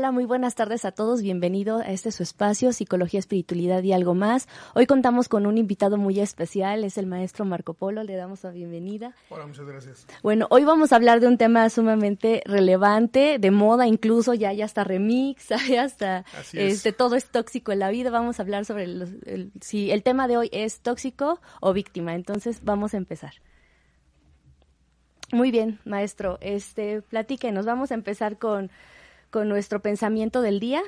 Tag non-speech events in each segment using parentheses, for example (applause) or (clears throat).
Hola, muy buenas tardes a todos. Bienvenido a este su espacio, Psicología, Espiritualidad y algo más. Hoy contamos con un invitado muy especial, es el maestro Marco Polo. Le damos la bienvenida. Hola, muchas gracias. Bueno, hoy vamos a hablar de un tema sumamente relevante, de moda incluso, ya (laughs) hay hasta remix, ya hasta este todo es tóxico en la vida. Vamos a hablar sobre el, si el tema de hoy es tóxico o víctima. Entonces, vamos a empezar. Muy bien, maestro. Este, platíquenos. Vamos a empezar con con nuestro pensamiento del día.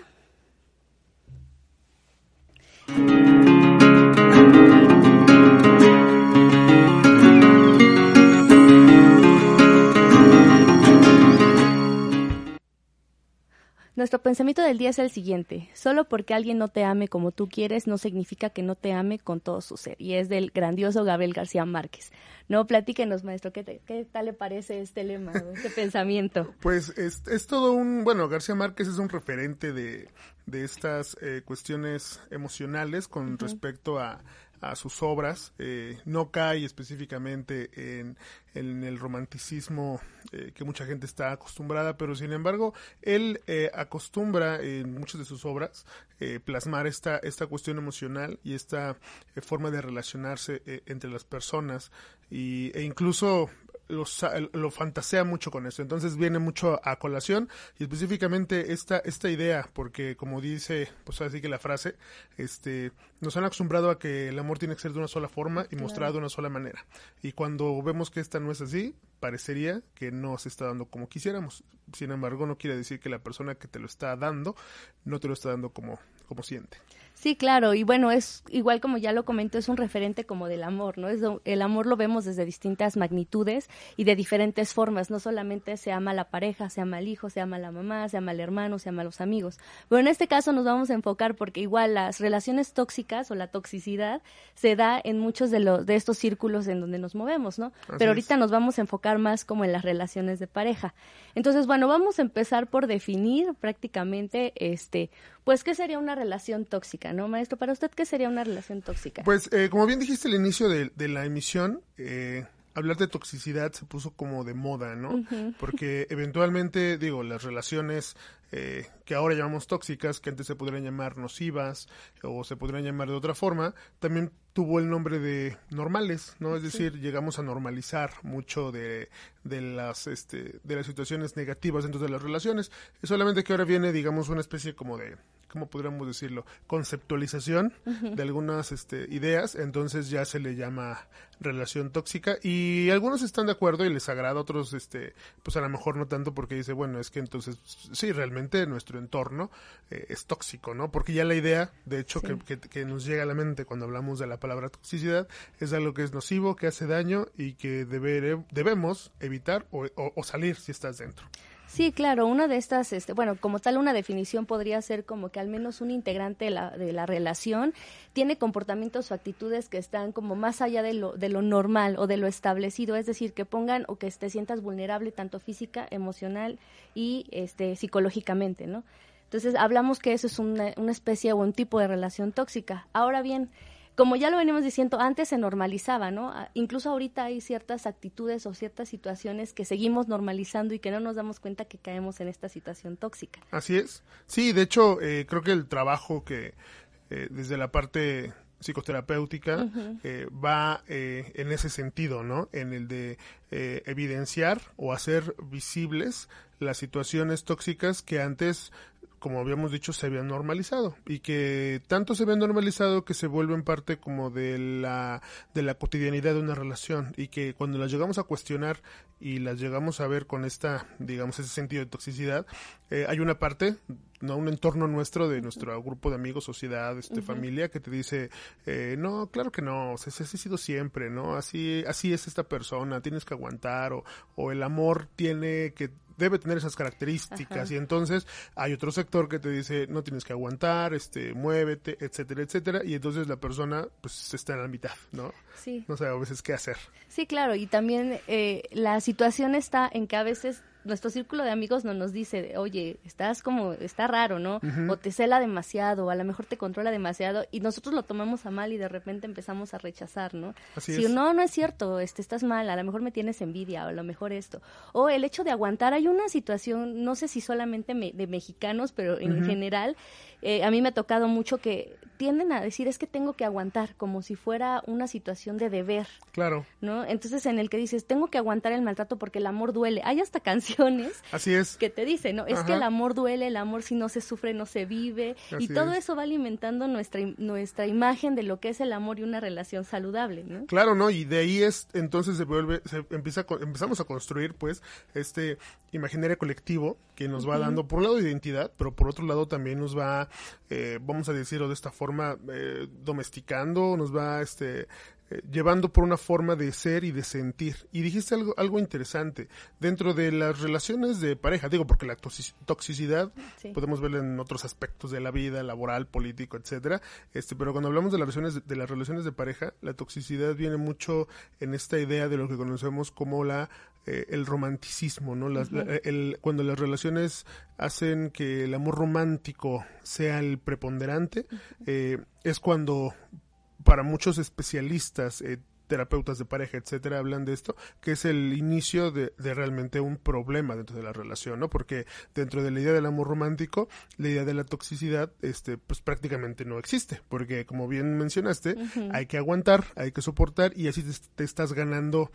Nuestro pensamiento del día es el siguiente. Solo porque alguien no te ame como tú quieres no significa que no te ame con todo su ser. Y es del grandioso Gabriel García Márquez. No, platíquenos, maestro, ¿qué, qué tal le parece este lema, este (laughs) pensamiento? Pues es, es, todo un, bueno, García Márquez es un referente de, de estas eh, cuestiones emocionales con respecto a, a sus obras, eh, no cae específicamente en, en el romanticismo eh, que mucha gente está acostumbrada, pero sin embargo él eh, acostumbra en muchas de sus obras plasmar esta, esta cuestión emocional y esta forma de relacionarse entre las personas. Y, e incluso lo fantasea mucho con eso. Entonces viene mucho a colación y específicamente esta, esta idea, porque como dice, pues así que la frase, este, nos han acostumbrado a que el amor tiene que ser de una sola forma y mostrado de una sola manera. Y cuando vemos que esta no es así, parecería que no se está dando como quisiéramos. Sin embargo, no quiere decir que la persona que te lo está dando no te lo está dando como, como siente. Sí, claro, y bueno, es igual como ya lo comento, es un referente como del amor, ¿no? Es el amor lo vemos desde distintas magnitudes y de diferentes formas, no solamente se ama la pareja, se ama el hijo, se ama la mamá, se ama el hermano, se ama los amigos. Pero en este caso nos vamos a enfocar porque igual las relaciones tóxicas o la toxicidad se da en muchos de los de estos círculos en donde nos movemos, ¿no? Pero ahorita nos vamos a enfocar más como en las relaciones de pareja. Entonces, bueno, vamos a empezar por definir prácticamente este pues, ¿qué sería una relación tóxica, no, maestro? Para usted, ¿qué sería una relación tóxica? Pues, eh, como bien dijiste al inicio de, de la emisión, eh, hablar de toxicidad se puso como de moda, ¿no? Porque eventualmente, digo, las relaciones eh, que ahora llamamos tóxicas, que antes se podrían llamar nocivas o se podrían llamar de otra forma, también tuvo el nombre de normales, ¿no? Es decir, llegamos a normalizar mucho de, de las este, de las situaciones negativas dentro de las relaciones. Es solamente que ahora viene, digamos, una especie como de ¿cómo podríamos decirlo? Conceptualización de algunas este, ideas, entonces ya se le llama relación tóxica y algunos están de acuerdo y les agrada, otros este, pues a lo mejor no tanto porque dice, bueno, es que entonces sí, realmente nuestro entorno eh, es tóxico, ¿no? Porque ya la idea, de hecho, que, que, nos llega a la mente cuando hablamos de la palabra toxicidad, es algo que es nocivo, que hace daño y que debemos evitar o salir si estás dentro. Sí, claro, una de estas, este, bueno, como tal, una definición podría ser como que al menos un integrante de la, de la relación tiene comportamientos o actitudes que están como más allá de lo, de lo normal o de lo establecido, es decir, que pongan o que te sientas vulnerable tanto física, emocional y este, psicológicamente, ¿no? Entonces, hablamos que eso es una, una especie o un tipo de relación tóxica. Ahora bien, como ya lo venimos diciendo, antes se normalizaba, ¿no? Incluso ahorita hay ciertas actitudes o ciertas situaciones que seguimos normalizando y que no nos damos cuenta que caemos en esta situación tóxica. Así es. Sí, de hecho, eh, creo que el trabajo que eh, desde la parte psicoterapéutica eh, va en ese sentido, ¿no? En el de evidenciar o hacer visibles las situaciones tóxicas que antes como habíamos dicho, se habían normalizado. Y que tanto se habían normalizado que se vuelven parte como de la, de la cotidianidad de una relación. Y que cuando las llegamos a cuestionar y las llegamos a ver con esta, digamos, ese sentido de toxicidad, eh, hay una parte, no un entorno nuestro, de nuestro grupo de amigos, sociedad, este, familia, que te dice, eh, no, claro que no, así ha sido siempre, ¿no? Así, así es esta persona, tienes que aguantar, o, o el amor tiene que debe tener esas características y entonces hay otro sector que te dice no tienes que aguantar, este, muévete, etcétera, etcétera y entonces la persona pues está en la mitad, ¿no? Sí. No sabe a veces qué hacer. Sí, claro, y también eh, la situación está en que a veces nuestro círculo de amigos no nos dice, oye, estás como, está raro, ¿no? O te cela demasiado, o a lo mejor te controla demasiado, y nosotros lo tomamos a mal y de repente empezamos a rechazar, ¿no? Así si es. no, no es cierto, este, estás mal, a lo mejor me tienes envidia, o a lo mejor esto. O el hecho de aguantar, hay una situación, no sé si solamente me- de mexicanos, pero en general, eh, a mí me ha tocado mucho que tienden a decir es que tengo que aguantar, como si fuera una situación de deber. Claro, ¿no? Entonces en el que dices, tengo que aguantar el maltrato porque el amor duele. Hay hasta (laughs) canciones así es. que te dicen, ¿no? Es que el amor duele, el amor si no se sufre no se vive. Así y todo es. eso va alimentando nuestra, nuestra imagen de lo que es el amor y una relación saludable, ¿no? Claro, ¿no? Y de ahí es, entonces se vuelve, se empieza, empezamos a construir, pues, este imaginario colectivo que nos va dando, por un lado, identidad, pero por otro lado también nos va, eh, vamos a decirlo de esta forma, eh, domesticando, nos va, este, llevando por una forma de ser y de sentir. Y dijiste algo, algo interesante. Dentro de las relaciones de pareja, digo, porque la toxi- toxicidad Sí. podemos verla en otros aspectos de la vida, laboral, político, etcétera. Este, pero cuando hablamos de las relaciones de las relaciones de pareja, la toxicidad viene mucho en esta idea de lo que conocemos como la eh, el romanticismo, ¿no? Las- la- el- cuando las relaciones hacen que el amor romántico sea el preponderante, eh, es cuando para muchos especialistas, eh, terapeutas de pareja, etcétera, hablan de esto, que es el inicio de, de realmente un problema dentro de la relación, ¿no? Porque dentro de la idea del amor romántico, la idea de la toxicidad, este, pues prácticamente no existe, porque como bien mencionaste, hay que aguantar, hay que soportar y así te, te estás ganando,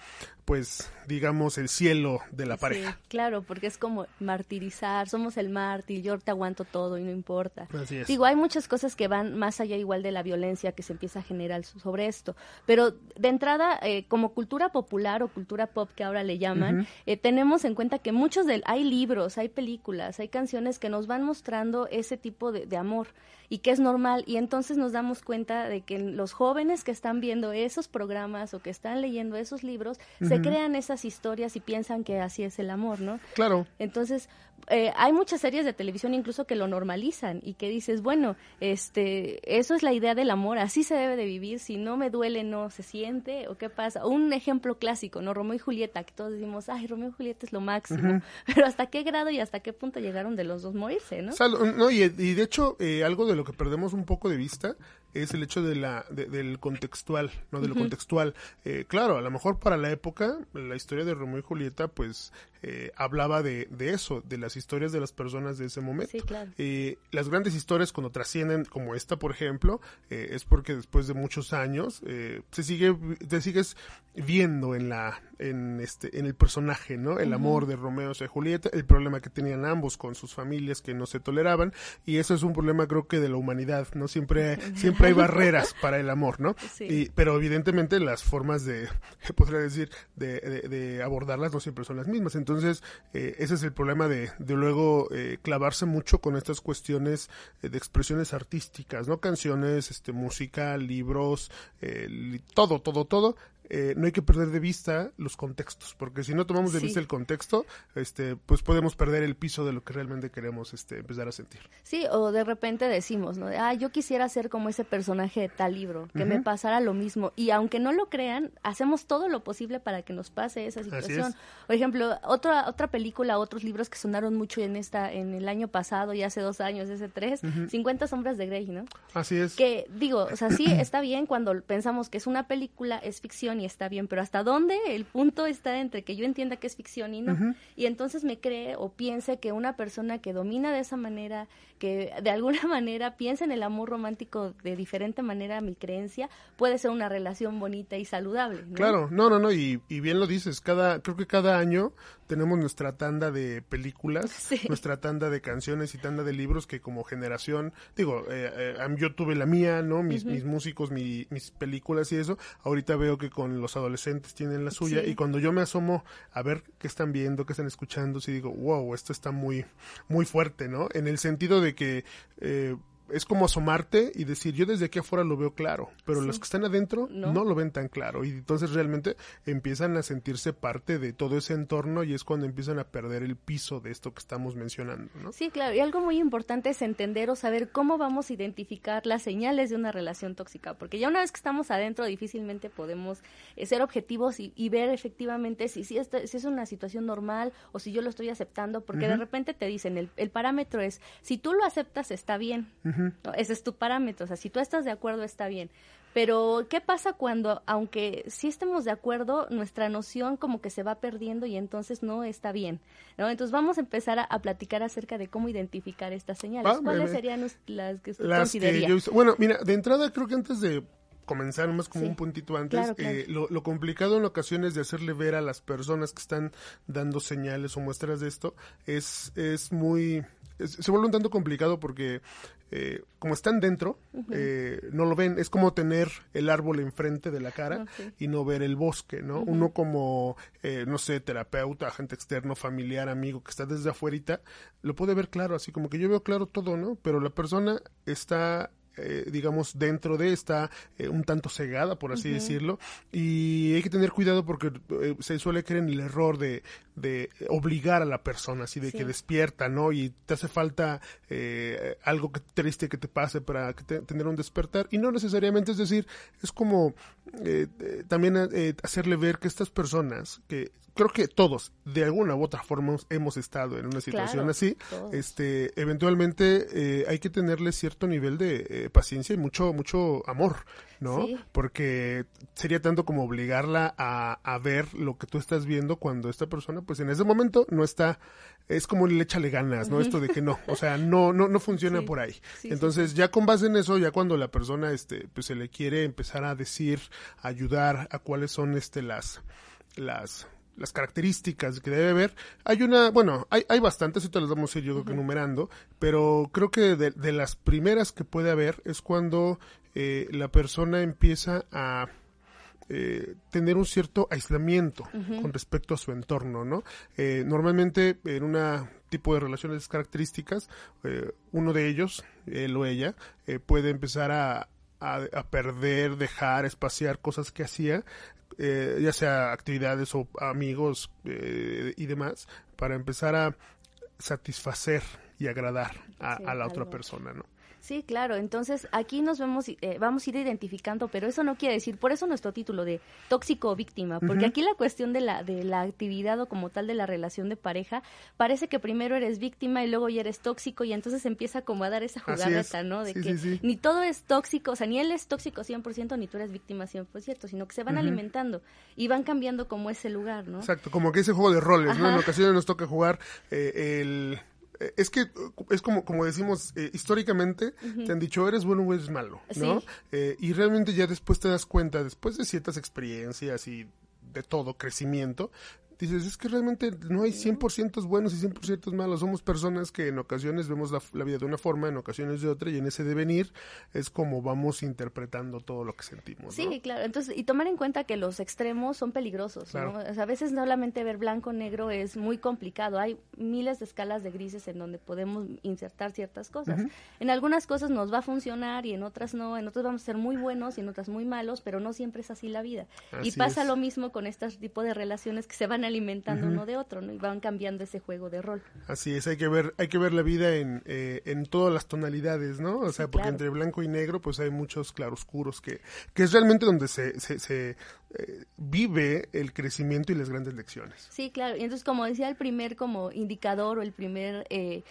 pues, digamos, el cielo de la pareja. Claro, porque es como martirizar, somos el mártir, yo te aguanto todo y no importa. Así es. Digo, hay muchas cosas que van más allá igual de la violencia que se empieza a generar so- sobre esto, pero de entrada, eh, como cultura popular o cultura pop que ahora le llaman, eh, tenemos en cuenta que muchos del, hay libros, hay películas, hay canciones que nos van mostrando ese tipo de, de amor y que es normal. Y entonces nos damos cuenta de que los jóvenes que están viendo esos programas o que están leyendo esos libros se crean esas historias y piensan que así es el amor, ¿no? Claro, Entonces, eh, hay muchas series de televisión incluso que lo normalizan y que dices, bueno, este, eso es la idea del amor, así se debe de vivir, si no me duele no se siente, o qué pasa. Un ejemplo clásico, ¿no? Romeo y Julieta, que todos decimos, ay, Romeo y Julieta es lo máximo, (laughs) pero hasta qué grado y hasta qué punto llegaron de los dos morirse, ¿no? No, y, y de hecho, eh, algo de lo que perdemos un poco de vista es el hecho de la, de- del contextual, ¿no? De lo contextual. Eh, claro, a lo mejor para la época, la historia de Romeo y Julieta, pues, eh, hablaba de, de eso, de las historias de las personas de ese momento. Sí, claro. Eh, las grandes historias cuando trascienden, como esta, por ejemplo, eh, es porque después de muchos años eh, se sigue, te sigues viendo en la, en este, en el personaje, ¿no? El amor de Romeo y Julieta, el problema que tenían ambos con sus familias que no se toleraban, y eso es un problema creo que de la humanidad, ¿no? Siempre, (laughs) siempre hay barreras para el amor, ¿no? Sí. Y, pero evidentemente las formas de, (laughs) podría decir, de, de- de abordarlas no siempre son las mismas. Entonces, eh, ese es el problema de, de luego eh, clavarse mucho con estas cuestiones eh, de expresiones artísticas, ¿no? Canciones, este, música, libros, eh, todo, todo, todo. Eh, no hay que perder de vista los contextos, porque si no tomamos de Sí. vista el contexto, este, pues podemos perder el piso de lo que realmente queremos este, empezar a sentir. Sí, o de repente decimos, ¿no? Ah, yo quisiera ser como ese personaje de tal libro, que me pasara lo mismo. Y aunque no lo crean, hacemos todo lo posible para que nos pase esa situación. es. Por ejemplo, otra otra película, otros libros que sonaron mucho en esta en el año pasado y hace dos años, ese tres, 50 sombras de Grey, ¿no? Así es. Que digo, o sea, sí (clears throat) está bien cuando pensamos que es una película, es ficción y está bien, pero ¿hasta dónde el punto está entre que yo entienda que es ficción y no? Y entonces me cree o piense que una persona que domina de esa manera, que de alguna (laughs) manera piensa en el amor romántico de diferente manera a mi creencia, puede ser una relación bonita y saludable. ¿no? Claro, no, no, no, y, y bien lo dices, cada, creo que cada año tenemos nuestra tanda de películas, (laughs) Sí. nuestra tanda de canciones y tanda de libros que como generación, digo, eh, eh, yo tuve la mía, ¿no? Mis, mis músicos, mi- mis películas y eso, ahorita veo que con los adolescentes tienen la suya Sí. y cuando yo me asomo a ver qué están viendo, qué están escuchando, sí digo, wow, esto está muy, muy fuerte, ¿no? En el sentido de que... Eh, es como asomarte y decir, yo desde aquí afuera lo veo claro, pero los que están adentro no. lo ven tan claro. Y entonces realmente empiezan a sentirse parte de todo ese entorno y es cuando empiezan a perder el piso de esto que estamos mencionando, ¿no? Sí, claro, y algo muy importante es entender o saber cómo vamos a identificar las señales de una relación tóxica, porque ya una vez que estamos adentro difícilmente podemos eh, ser objetivos y, ver efectivamente si, si, si, es una situación normal o si yo lo estoy aceptando, porque de repente te dicen, el, el, parámetro es, si tú lo aceptas está bien, ese es tu parámetro, o sea, si tú estás de acuerdo está bien. Pero, ¿qué pasa cuando, aunque sí estemos de acuerdo, nuestra noción como que se va perdiendo y entonces no está bien? ¿no? Entonces, vamos a empezar a, platicar acerca de cómo identificar estas señales. Ah, ¿Cuáles serían las que usted consideraría? bueno, mira, de entrada creo que antes de comenzar más como un puntito antes, eh, lo, lo, complicado en ocasiones de hacerle ver a las personas que están dando señales o muestras de esto es, es muy se vuelve un tanto complicado porque eh, como están dentro, eh, no lo ven. Es como tener el árbol enfrente de la cara y no ver el bosque, ¿no? Uno como, eh, no sé, terapeuta, agente externo, familiar, amigo, que está desde afuera, lo puede ver claro, así como que yo veo claro todo, ¿no? Pero la persona está eh, digamos, dentro de, está eh, un tanto cegada, por así decirlo, y hay que tener cuidado porque eh, se suele creer en el error de, de obligar a la persona, así de que despierta, ¿no? Y te hace falta algo que, triste que te pase para tener un despertar, y no necesariamente, es decir, es como también hacerle ver que estas personas que creo que todos, de alguna u otra forma, hemos estado en una situación así. Este, eventualmente eh, hay que tenerle cierto nivel de eh, paciencia y mucho, mucho amor, ¿no? Porque sería tanto como obligarla a, a, ver lo que tú estás viendo cuando esta persona, pues en ese momento no está, es como le échale ganas, ¿no? Esto de que no, o sea, no, no, no funciona por ahí. Entonces, ya con base en eso, ya cuando la persona, este, pues se le quiere empezar a decir, ayudar a cuáles son, este, las, las, las características que debe haber. Hay una, bueno, hay, hay bastantes, y te las vamos a ir yo creo que enumerando, pero creo que de, las primeras que puede haber es cuando eh, la persona empieza a eh, tener un cierto aislamiento con respecto a su entorno, ¿no? Eh, normalmente en una tipo de relaciones características, uno de ellos, él o ella, puede empezar a, a, perder, dejar, espaciar cosas que hacía eh, ya sea actividades o amigos eh, y demás, para empezar a satisfacer y agradar a, la otra persona, ¿no? Sí, claro. Entonces aquí nos vemos, eh, vamos a ir identificando, pero eso no quiere decir, por eso nuestro título de tóxico o víctima, porque aquí la cuestión de la de la actividad o como tal de la relación de pareja parece que primero eres víctima y luego ya eres tóxico y entonces empieza como a dar esa jugadeta, ¿no? De que ni todo es tóxico, o sea, ni él es tóxico 100% ni tú eres víctima 100%, sino que se van alimentando y van cambiando como ese lugar, ¿no? Exacto, como que ese juego de roles, ¿no? En ocasiones nos toca jugar eh, el es que es como, como decimos, eh, históricamente te han dicho eres bueno o eres malo, ¿no? Eh, y realmente ya después te das cuenta, después de ciertas experiencias y de todo, crecimiento, dices, es que realmente no hay 100% buenos y 100% malos. Somos personas que en ocasiones vemos la, vida de una forma, en ocasiones de otra, y en ese devenir es como vamos interpretando todo lo que sentimos. Sí, claro. Entonces, y tomar en cuenta que los extremos son peligrosos. ¿no? a veces solamente ver blanco o negro es muy complicado. Hay miles de escalas de grises en donde podemos insertar ciertas cosas. En algunas cosas nos va a funcionar y en otras no. En otras vamos a ser muy buenos y en otras muy malos, pero no siempre es así la vida. y pasa lo mismo con este tipo de relaciones que se van a alimentando uno de otro, ¿no? Y van cambiando ese juego de rol. Así es, hay que ver, hay que ver la vida en, eh, en todas las tonalidades, ¿no? O sea, porque entre blanco y negro, pues hay muchos claroscuros que, que es realmente donde se, se, se eh, vive el crecimiento y las grandes lecciones. Sí, claro. Y entonces, como decía, el primer como indicador o el primer eh,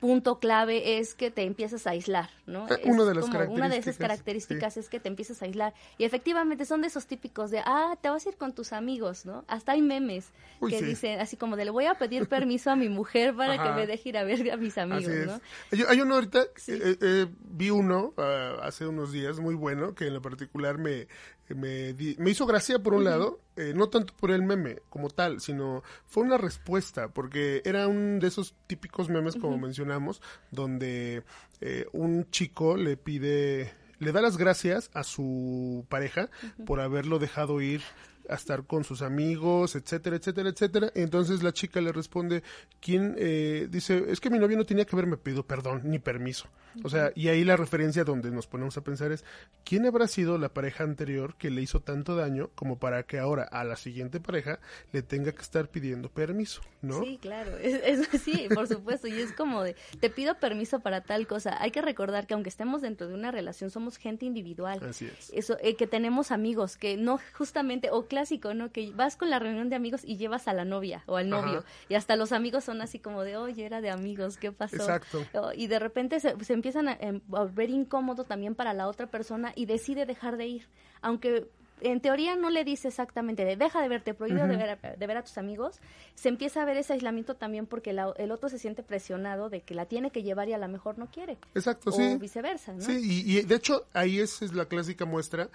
punto clave es que te empiezas a aislar, ¿no? Eh, una de las características. Una de esas características es que te empiezas a aislar. Y efectivamente son de esos típicos de, ah, te vas a ir con tus amigos, ¿no? Hasta hay memes que dicen así como de, le voy a pedir permiso a mi mujer para que me deje ir a ver a mis amigos, ¿no? Hay, uno ahorita, eh, eh, vi uno ah, hace unos días muy bueno, que en lo particular me, me, me hizo gracia por un lado, eh, no tanto por el meme como tal, sino fue una respuesta, porque era un de esos típicos memes, como mencionamos, donde eh, un chico le pide, le da las gracias a su pareja por haberlo dejado ir a estar con sus amigos, etcétera, etcétera, etcétera. Entonces la chica le responde, ¿quién eh, dice, es que mi novio no tenía que haberme pedido perdón ni permiso? O sea, y ahí la referencia donde nos ponemos a pensar es, ¿quién habrá sido la pareja anterior que le hizo tanto daño como para que ahora a la siguiente pareja le tenga que estar pidiendo permiso, ¿no? Sí, claro, es, (laughs) sí, por supuesto, y es como de, te pido permiso para tal cosa. Hay que recordar que aunque estemos dentro de una relación, somos gente individual. Así es. Eso, eh, que tenemos amigos, que no justamente, o clásico, ¿no? Que vas con la reunión de amigos y llevas a la novia o al novio, y hasta los amigos son así como de, oye, era de amigos, ¿qué pasó? Exacto. Y de repente se, se empiezan a, em, a volver incómodo también para la otra persona y decide dejar de ir. Aunque en teoría no le dice exactamente de deja de verte, prohibido de, ver a, de ver a tus amigos, se empieza a ver ese aislamiento también porque la, el otro se siente presionado de que la tiene que llevar y a lo mejor no quiere. Exacto, o sí. viceversa, ¿no? Sí, y, y de hecho ahí es, es, la clásica muestra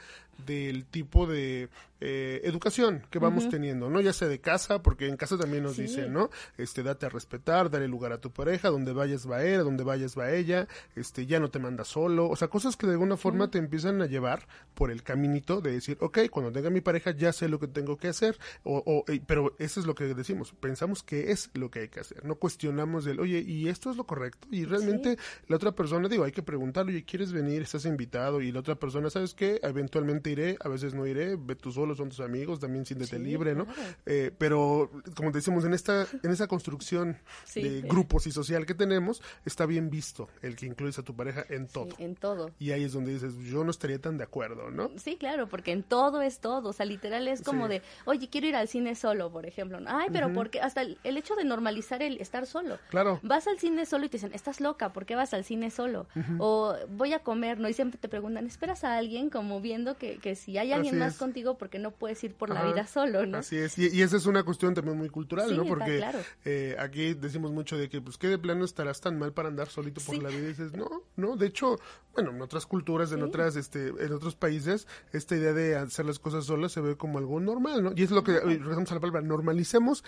del tipo de eh, educación que vamos teniendo, ¿no? Ya sea de casa, porque en casa también nos Sí. dicen, ¿no? Este, date a respetar, dale lugar a tu pareja, donde vayas va él, donde vayas va ella, este, ya no te manda solo, o sea, cosas que de alguna forma te empiezan a llevar por el caminito de decir, ok, cuando tenga mi pareja ya sé lo que tengo que hacer, o, o, eh, pero eso es lo que decimos, pensamos que es lo que hay que hacer, no cuestionamos del, oye, ¿y esto es lo correcto? Y realmente la otra persona, digo, hay que preguntarle, oye, ¿quieres venir? ¿Estás invitado? Y la otra persona, ¿sabes qué? Eventualmente iré, a veces no iré, ve tú solo, son tus amigos, también siéntete Sí, libre, ¿no? claro. Eh, pero, como decimos, en esta, en esa construcción Sí. de grupos y social que tenemos, está bien visto el que incluyes a tu pareja en todo. En todo. Y ahí es donde dices, yo no estaría tan de acuerdo, ¿no? Sí, claro, porque en todo es todo. O sea, literal es como de, oye, quiero ir al cine solo, por ejemplo. Ay, pero ¿por qué? Hasta el, el hecho de normalizar el estar solo. Claro. Vas al cine solo y te dicen, estás loca, ¿por qué vas al cine solo? O voy a comer, ¿no? Y siempre te preguntan, ¿esperas a alguien? Como viendo que, que si hay alguien Así más es. contigo, porque no puedes ir por la vida solo, ¿no? Así es, y, y esa es una cuestión también muy cultural, Sí, ¿no? Porque claro. eh, aquí decimos mucho de que, pues, ¿qué de plano estarás tan mal para andar solito por Sí. la vida? Y dices, no, no, de hecho, bueno, en otras culturas, en otras, este, en otros países, esta idea de hacer las cosas solas se ve como algo normal, ¿no? Y es lo que, eh, regresamos a la palabra, normalicemos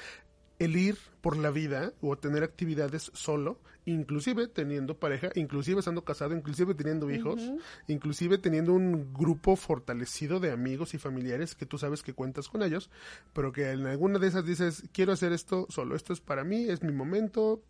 el ir por la vida o tener actividades solo, inclusive teniendo pareja, inclusive estando casado, inclusive teniendo hijos, inclusive teniendo un grupo fortalecido de amigos y familiares que tú sabes que cuentas con ellos, pero que en alguna de esas dices, quiero hacer esto solo, esto es para mí, es mi momento,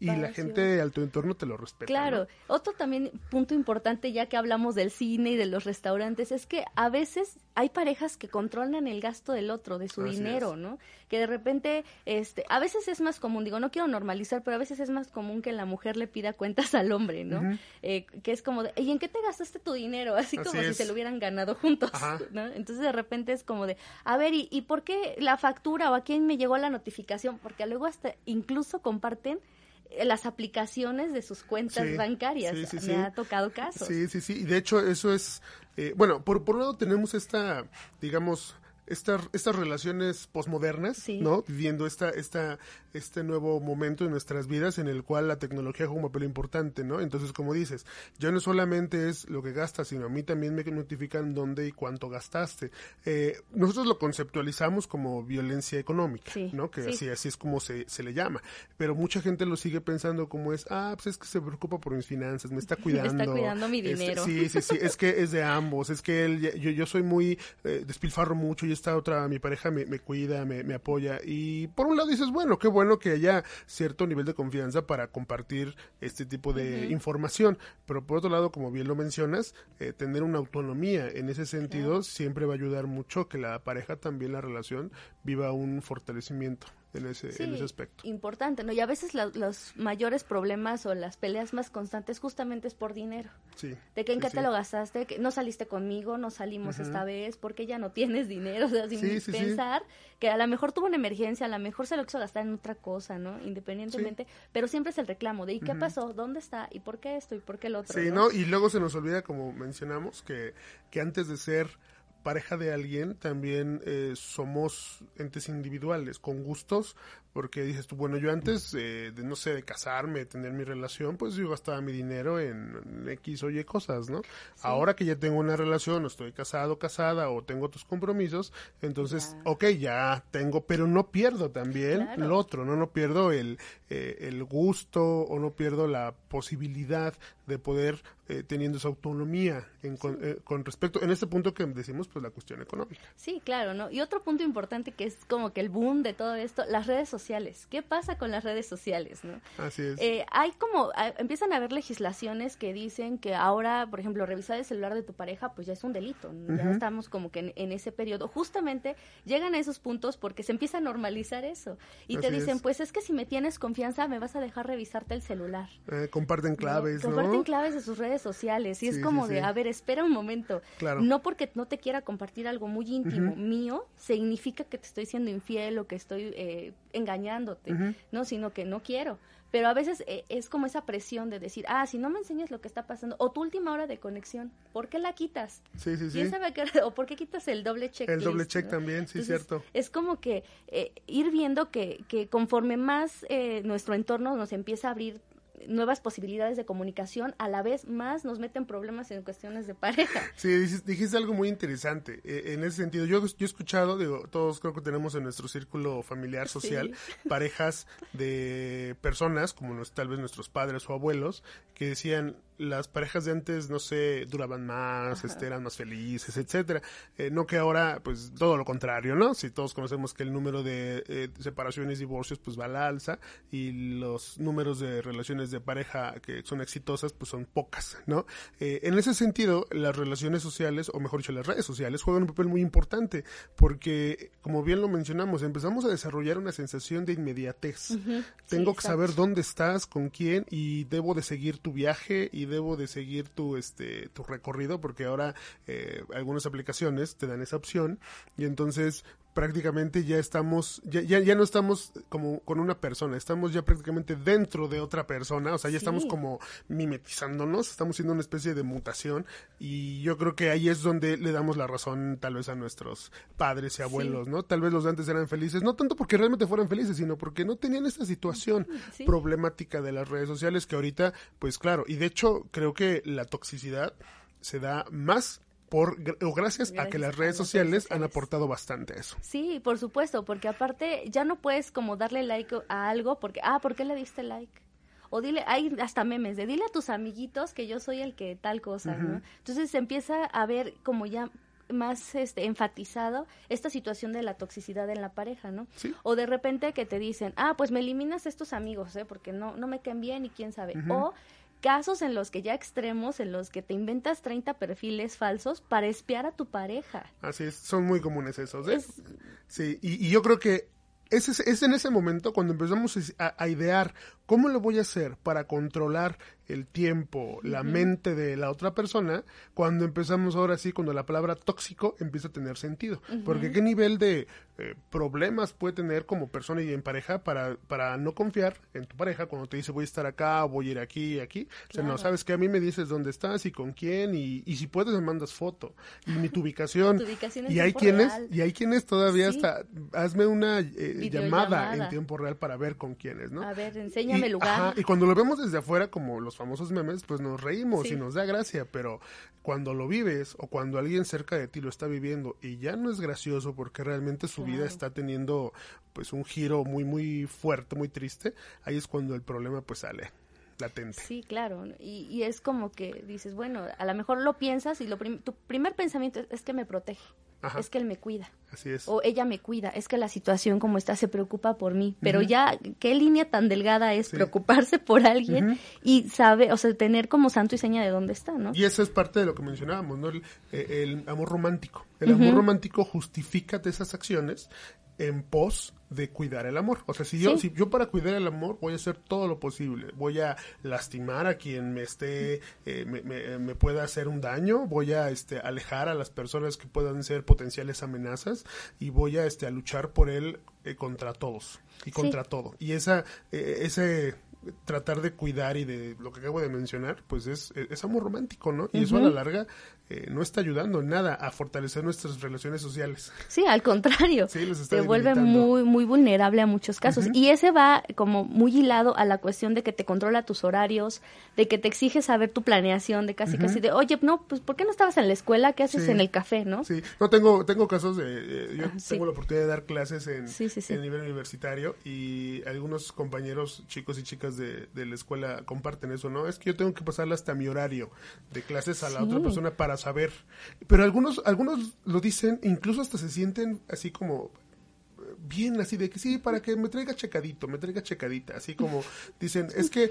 y la gente a tu entorno te lo respeta. Claro, ¿no? otro también punto importante ya que hablamos del cine y de los restaurantes es que a veces hay parejas que controlan el gasto del otro, de su Así dinero, es. ¿no? Que de repente, este, a veces es más común, digo, no quiero normalizar, pero a veces es más común que la mujer le pida cuentas al hombre, ¿no? Eh, que es como de, ¿y en qué te gastaste tu dinero? (laughs) Así, Así como si se lo hubieran ganado juntos, Ajá. ¿no? Entonces de repente es como de, a ver, ¿y, ¿y por qué la factura o a quién me llegó la notificación? Porque luego hasta incluso comparten las aplicaciones de sus cuentas Sí, bancarias. sí, sí, Me ha tocado casos. Sí, sí, sí. Y de hecho, eso es. eh, bueno, por, por un lado tenemos esta, digamos. Esta, estas relaciones posmodernas, Sí. ¿no? Viviendo esta, esta, este nuevo momento en nuestras vidas en el cual la tecnología juega un papel importante, ¿no? Entonces, como dices, ya no solamente es lo que gastas, sino a mí también me notifican dónde y cuánto gastaste. Eh, nosotros lo conceptualizamos como violencia económica, Sí, ¿no? Que sí. así, así es como se, se le llama. Pero mucha gente lo sigue pensando como es, ah, pues es que se preocupa por mis finanzas, me está (laughs) cuidando. cuidando mi Este, dinero. sí, sí, sí, es que es de ambos, es que él, yo, yo soy muy, eh, despilfarro mucho y esta otra, mi pareja me, me cuida, me, me apoya. Y por un lado dices, bueno, qué bueno que haya cierto nivel de confianza para compartir este tipo de información. Pero por otro lado, como bien lo mencionas, eh, tener una autonomía en ese sentido siempre va a ayudar mucho que la pareja también, la relación, viva un fortalecimiento en ese, en ese aspecto. importante, ¿no? Y a veces la- los mayores problemas o las peleas más constantes justamente es por dinero. Sí. De que en sí, qué te lo gastaste, que no saliste conmigo, no salimos esta vez, porque ya no tienes dinero, (laughs) o sea, sin Sí, sí, sí. pensar que a lo mejor tuvo una emergencia, a lo mejor se lo quiso gastar en otra cosa, ¿no? Independientemente, pero siempre es el reclamo de ¿y qué pasó? ¿Dónde está? ¿Y por qué esto? ¿Y por qué el otro? Sí, ¿no? Y luego se nos olvida, como mencionamos, que, que antes de ser pareja de alguien, también eh, somos entes individuales, con gustos, porque dices tú, bueno, yo antes eh, de, no sé, de casarme, de tener mi relación, pues yo gastaba mi dinero en, en X o Y cosas, ¿no? Ahora que ya tengo una relación, o estoy casado, casada, o tengo otros compromisos, entonces, Ya. ok, ya tengo, pero no pierdo también Claro. lo otro, ¿no? No pierdo el, eh, el gusto o no pierdo la posibilidad de poder eh, teniendo esa autonomía en, con, eh, con respecto, en este punto que decimos, pues la cuestión económica. Sí, claro, ¿no? Y otro punto importante que es como que el boom de todo esto, las redes sociales. ¿Qué pasa con las redes sociales, no? Así es. Eh, hay como, empiezan a haber legislaciones que dicen que ahora, por ejemplo, revisar el celular de tu pareja, pues ya es un delito. Ya estamos como que en, ese periodo. Justamente llegan a esos puntos porque se empieza a normalizar eso. Y te dicen, pues es que si me tienes confianza, me vas a dejar revisarte el celular. Eh, comparten claves, ¿no? Comparten claves de sus redes sociales. Y es como de, a ver, espera un momento. Claro. No porque no te quiera compartir algo muy íntimo mío, significa que te estoy siendo infiel o que estoy eh, engañándote, ¿no? Sino que no quiero. Pero a veces eh, es como esa presión de decir, ah, si no me enseñas lo que está pasando, o tu última hora de conexión, ¿por qué la quitas? Sí, sí, sí. ¿Quién sabe qué, (laughs) o por qué quitas el doble check? El doble check también, sí, cierto. Es como que eh, ir viendo que, que conforme más nuestro entorno nos empieza a abrir nuevas posibilidades de comunicación, a la vez más nos meten problemas en cuestiones de pareja. (laughs) Sí, dijiste, algo muy interesante. Eh, en ese sentido, yo, yo he escuchado, digo, todos creo que tenemos en nuestro círculo familiar social parejas de personas, como tal vez nuestros padres o abuelos, que decían, las parejas de antes, no sé, duraban más, este, eran más felices, etcétera. Eh, no que ahora, pues, todo lo contrario, ¿no? Si todos conocemos que el número de eh, separaciones y divorcios, pues, va a la alza y los números de relaciones de pareja que son exitosas, pues, son pocas, ¿no? Eh, en ese sentido, las relaciones sociales, o mejor dicho, las redes sociales, juegan un papel muy importante porque, como bien lo mencionamos, empezamos a desarrollar una sensación de inmediatez. Tengo que saber dónde estás, con quién y debo de seguir tu viaje y debo de seguir tu, este, tu recorrido porque ahora eh, algunas aplicaciones te dan esa opción. Y entonces prácticamente ya estamos, ya, ya, no estamos como con una persona, estamos ya prácticamente dentro de otra persona, o sea, ya estamos como mimetizándonos, estamos haciendo una especie de mutación y yo creo que ahí es donde le damos la razón tal vez a nuestros padres y abuelos, ¿no? Tal vez los de antes eran felices, no tanto porque realmente fueran felices, sino porque no tenían esta situación problemática de las redes sociales que ahorita, pues claro, y de hecho creo que la toxicidad se da más por, o gracias, a que las redes sociales, han aportado bastante a eso. Sí, por supuesto, porque aparte ya no puedes como darle like a algo porque, ah, ¿por qué le diste like? O dile, hay hasta memes de dile a tus amiguitos que yo soy el que tal cosa, ¿no? Entonces se empieza a ver como ya más este, enfatizado esta situación de la toxicidad en la pareja, ¿no? O de repente que te dicen, ah, pues me eliminas estos amigos, ¿eh? Porque no, no me caen bien y quién sabe. O casos en los que ya extremos, en los que te inventas 30 perfiles falsos para espiar a tu pareja. Así es, son muy comunes esos. ¿eh? Sí, y, yo creo que es, es, en ese momento cuando empezamos a, idear cómo lo voy a hacer para controlar el tiempo, la mente de la otra persona, cuando empezamos ahora sí, cuando la palabra tóxico empieza a tener sentido. Porque qué nivel de eh, problemas puede tener como persona y en pareja para, para no confiar en tu pareja cuando te dice voy a estar acá, voy a ir aquí y aquí. O sea, no sabes que a mí me dices dónde estás y con quién y, y si puedes me mandas foto y mi tu ubicación. (laughs) y hay quienes y hay quienes todavía hasta hazme una eh, llamada en tiempo real para ver con quiénes, ¿no? A ver, enséñame el lugar. y cuando lo vemos desde afuera como los famosos memes, pues nos reímos y nos da gracia, pero cuando lo vives o cuando alguien cerca de ti lo está viviendo y ya no es gracioso porque realmente su vida está teniendo pues un giro muy muy fuerte, muy triste, ahí es cuando el problema pues sale latente. Sí, claro, y, y es como que dices, bueno, a lo mejor lo piensas y lo tu primer pensamiento es que me protege es que él me cuida. Así es. O ella me cuida, es que la situación como está se preocupa por mí. Pero ya, qué línea tan delgada es preocuparse por alguien y sabe, o sea, tener como santo y seña de dónde está, ¿no? Y eso es parte de lo que mencionábamos, ¿no? El, eh, amor romántico. El amor romántico justifica esas acciones en pos de cuidar el amor. O sea, si yo, si yo para cuidar el amor voy a hacer todo lo posible, voy a lastimar a quien me esté, eh, me, me, pueda hacer un daño, voy a este, alejar a las personas que puedan ser potenciales amenazas y voy a, este, a luchar por él eh, contra todos y contra todo. Y esa, eh, ese tratar de cuidar y de lo que acabo de mencionar, pues es, es amor romántico, ¿no? Y eso a la larga eh, no está ayudando en nada a fortalecer nuestras relaciones sociales. Sí, al contrario, sí, te vuelve muy muy vulnerable a muchos casos. Y ese va como muy hilado a la cuestión de que te controla tus horarios, de que te exige saber tu planeación, de casi casi de, oye, no, pues ¿por qué no estabas en la escuela? ¿Qué haces en el café, no? Sí, no tengo tengo casos de eh, yo tengo la oportunidad de dar clases en, en nivel universitario y algunos compañeros chicos y chicas de, de, la escuela comparten eso, ¿no? Es que yo tengo que pasarle hasta mi horario de clases a la otra persona para saber. Pero algunos, algunos lo dicen, incluso hasta se sienten así como bien así de que sí, para que me traiga checadito, me traiga checadita, así como dicen, es que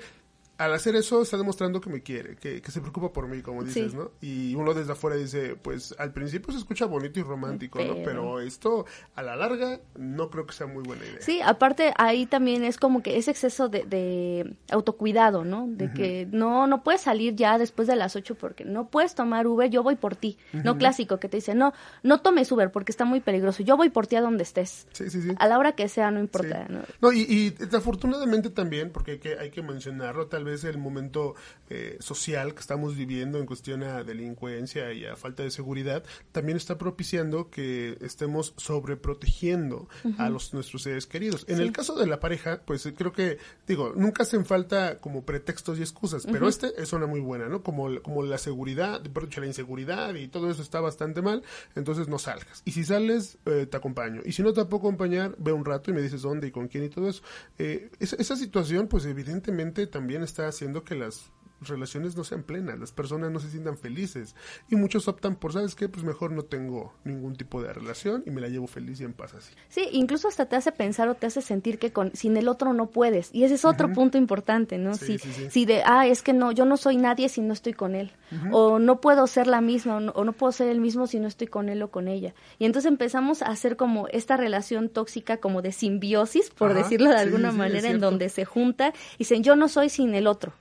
al hacer eso está demostrando que me quiere, que, se preocupa por mí, como dices, ¿no? Y uno desde afuera dice, pues al principio se escucha bonito y romántico, ¿no? Pero esto a la larga no creo que sea muy buena idea. Sí, aparte ahí también es como que ese exceso de, autocuidado, ¿no? De que no no puedes salir ya después de las 8 porque no puedes tomar Uber, yo voy por ti. No clásico que te dice, no, no tomes Uber porque está muy peligroso, yo voy por ti a donde estés. Sí, sí, sí. A la hora que sea, no importa. ¿no? no y, y, afortunadamente también, porque hay que, hay que mencionarlo, tal vez el momento eh, social que estamos viviendo en cuestión a delincuencia y a falta de seguridad, también está propiciando que estemos sobreprotegiendo a los nuestros seres queridos. En el caso de la pareja, pues creo que, digo, nunca hacen falta como pretextos y excusas, pero este es una muy buena, ¿no? Como, como la seguridad, la inseguridad y todo eso está bastante mal, entonces no salgas. Y si sales, eh, te acompaño. Y si no te puedo acompañar, ve un rato y me dices dónde y con quién y todo eso. Eh, esa, esa situación, pues evidentemente también está haciendo que las relaciones no sean plenas, las personas no se sientan felices y muchos optan por, ¿sabes qué? Pues mejor no tengo ningún tipo de relación y me la llevo feliz y en paz así. Sí, incluso hasta te hace pensar o te hace sentir que con sin el otro no puedes y ese es otro punto importante, ¿no? Sí, si, de, ah, es que no, yo no soy nadie si no estoy con él o no puedo ser la misma o no, puedo ser el mismo si no estoy con él o con ella. Y entonces empezamos a hacer como esta relación tóxica como de simbiosis, por decirlo de alguna manera, en donde se junta y dicen, yo no soy sin el otro.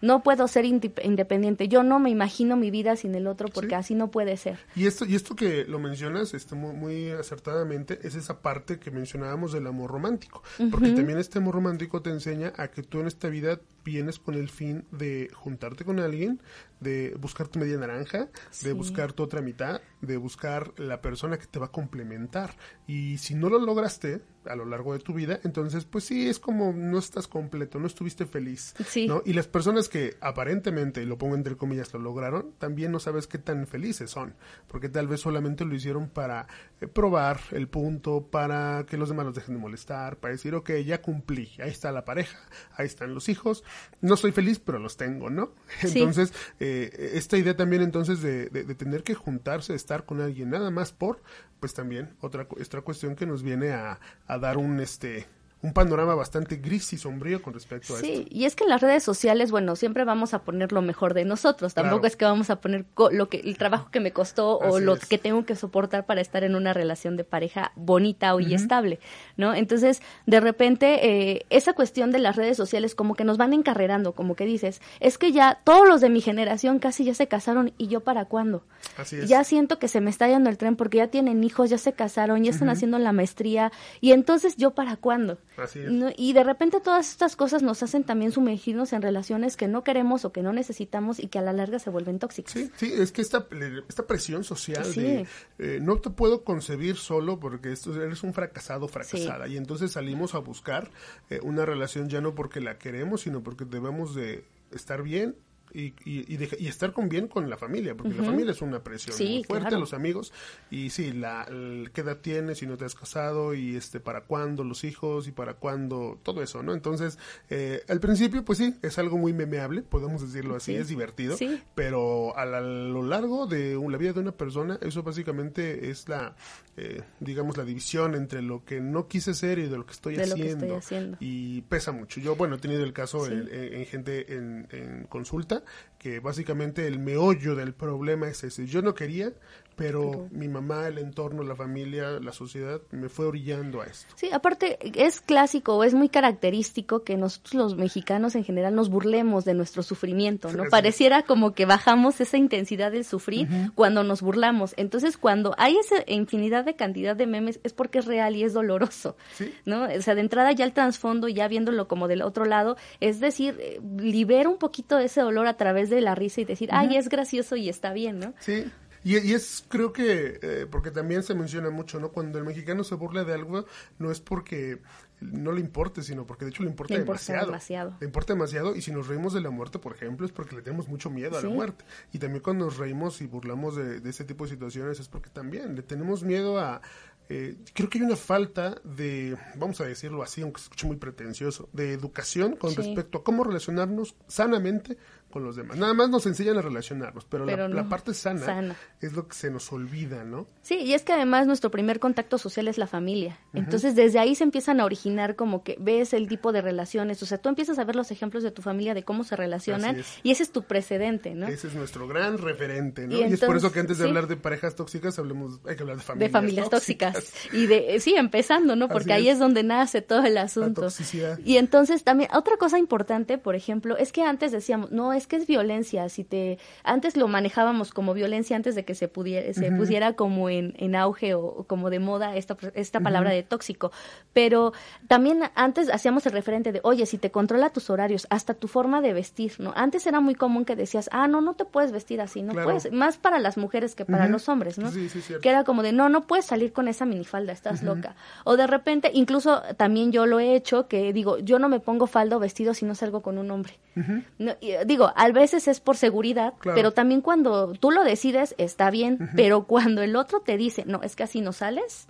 No puedo ser independiente. Yo no me imagino mi vida sin el otro porque así no puede ser. Y esto, y esto que lo mencionas este, muy, acertadamente es esa parte que mencionábamos del amor romántico. Porque también este amor romántico te enseña a que tú en esta vida vienes con el fin de juntarte con alguien, de buscar tu media naranja, de buscar tu otra mitad, de buscar la persona que te va a complementar. Y si no lo lograste a lo largo de tu vida, entonces pues sí, es como no estás completo, no estuviste feliz. ¿no? Y las personas que aparentemente, y lo pongo entre comillas, lo lograron, también no sabes qué tan felices son, porque tal vez solamente lo hicieron para eh, probar el punto, para que los demás los dejen de molestar, para decir, ok, ya cumplí, ahí está la pareja, ahí están los hijos, no soy feliz, pero los tengo, ¿no? (laughs) Entonces, eh, esta idea también entonces de, de, tener que juntarse, estar con alguien nada más por, pues también otra, otra cuestión que nos viene a, a dar un, este, un panorama bastante gris y sombrío con respecto a esto. Sí, y es que en las redes sociales, bueno, siempre vamos a poner lo mejor de nosotros. Tampoco es que vamos a poner lo que el trabajo que me costó o lo que tengo que soportar para estar en una relación de pareja bonita o y estable, ¿no? Entonces, de repente, eh, esa cuestión de las redes sociales como que nos van encarrerando, como que dices, es que ya todos los de mi generación casi ya se casaron y yo para cuándo. Así es. Ya siento que se me está yendo el tren porque ya tienen hijos, ya se casaron, ya están haciendo la maestría y entonces yo para cuándo. Y de repente todas estas cosas nos hacen también sumergirnos en relaciones que no queremos o que no necesitamos y que a la larga se vuelven tóxicas. Sí, sí, es que esta, esta presión social de eh, no te puedo concebir solo porque esto, eres un fracasado, fracasada. Y entonces salimos a buscar eh, una relación ya no porque la queremos, sino porque debemos de estar bien y, y, estar con bien con la familia, porque la familia es una presión muy fuerte, los amigos, y sí, la, qué edad tienes si no te has casado, y este, para cuándo los hijos, y para cuándo, todo eso, ¿no? Entonces, eh, al principio, pues sí, es algo muy memeable, podemos decirlo así, es divertido, pero a, lo largo de la vida de una persona, eso básicamente es la, eh, digamos, la división entre lo que no quise ser y de lo que estoy, haciendo, Y pesa mucho. Yo, bueno, he tenido el caso en, gente en, en consulta que básicamente el meollo del problema es ese. Yo no quería, pero mi mamá, el entorno, la familia, la sociedad me fue orillando a esto. Sí, aparte es clásico, es muy característico que nosotros los mexicanos en general nos burlemos de nuestro sufrimiento, ¿no? Pareciera como que bajamos esa intensidad del sufrir cuando nos burlamos. Entonces, cuando hay esa infinidad de cantidad de memes es porque es real y es doloroso, ¿no? O sea, de entrada ya el trasfondo, ya viéndolo como del otro lado, es decir, eh, libera un poquito ese dolor a través de la risa y decir, ay, es gracioso y está bien, ¿no? Sí, y, es, creo que, eh, porque también se menciona mucho, ¿no? Cuando el mexicano se burla de algo, no es porque no le importe, sino porque de hecho le importa, demasiado. Le importa demasiado. Y si nos reímos de la muerte, por ejemplo, es porque le tenemos mucho miedo a la muerte. Y también cuando nos reímos y burlamos de, de ese tipo de situaciones es porque también le tenemos miedo a eh, creo que hay una falta de, vamos a decirlo así, aunque se escuche muy pretencioso, de educación con respecto a cómo relacionarnos sanamente con los demás. Nada más nos enseñan a relacionarnos, pero, la, parte sana, es lo que se nos olvida, ¿no? Sí, y es que además nuestro primer contacto social es la familia. Entonces, desde ahí se empiezan a originar como que ves el tipo de relaciones, o sea, tú empiezas a ver los ejemplos de tu familia de cómo se relacionan y ese es tu precedente, ¿no? Ese es nuestro gran referente, ¿no? Y, es por eso que antes de hablar de parejas tóxicas hablemos hay que hablar de familias, de familias tóxicas. Y de sí, empezando, ¿no? Porque ahí es. donde nace todo el asunto. Y entonces también otra cosa importante, por ejemplo, es que antes decíamos, no, es que es violencia, si te antes lo manejábamos como violencia antes de que se pudiera se pusiera como en, en auge o, como de moda esta esta palabra de tóxico, pero también antes hacíamos el referente de, "Oye, si te controla tus horarios, hasta tu forma de vestir", ¿no? Antes era muy común que decías, "Ah, no, no te puedes vestir así, no puedes", más para las mujeres que para los hombres, ¿no? que era como de, "No, no puedes salir con esa minifalda, estás loca." O de repente, incluso también yo lo he hecho que digo, yo no me pongo falda o vestido si no salgo con un hombre. digo, a veces es por seguridad, pero también cuando tú lo decides está bien, pero cuando el otro te dice, no, es que así no sales,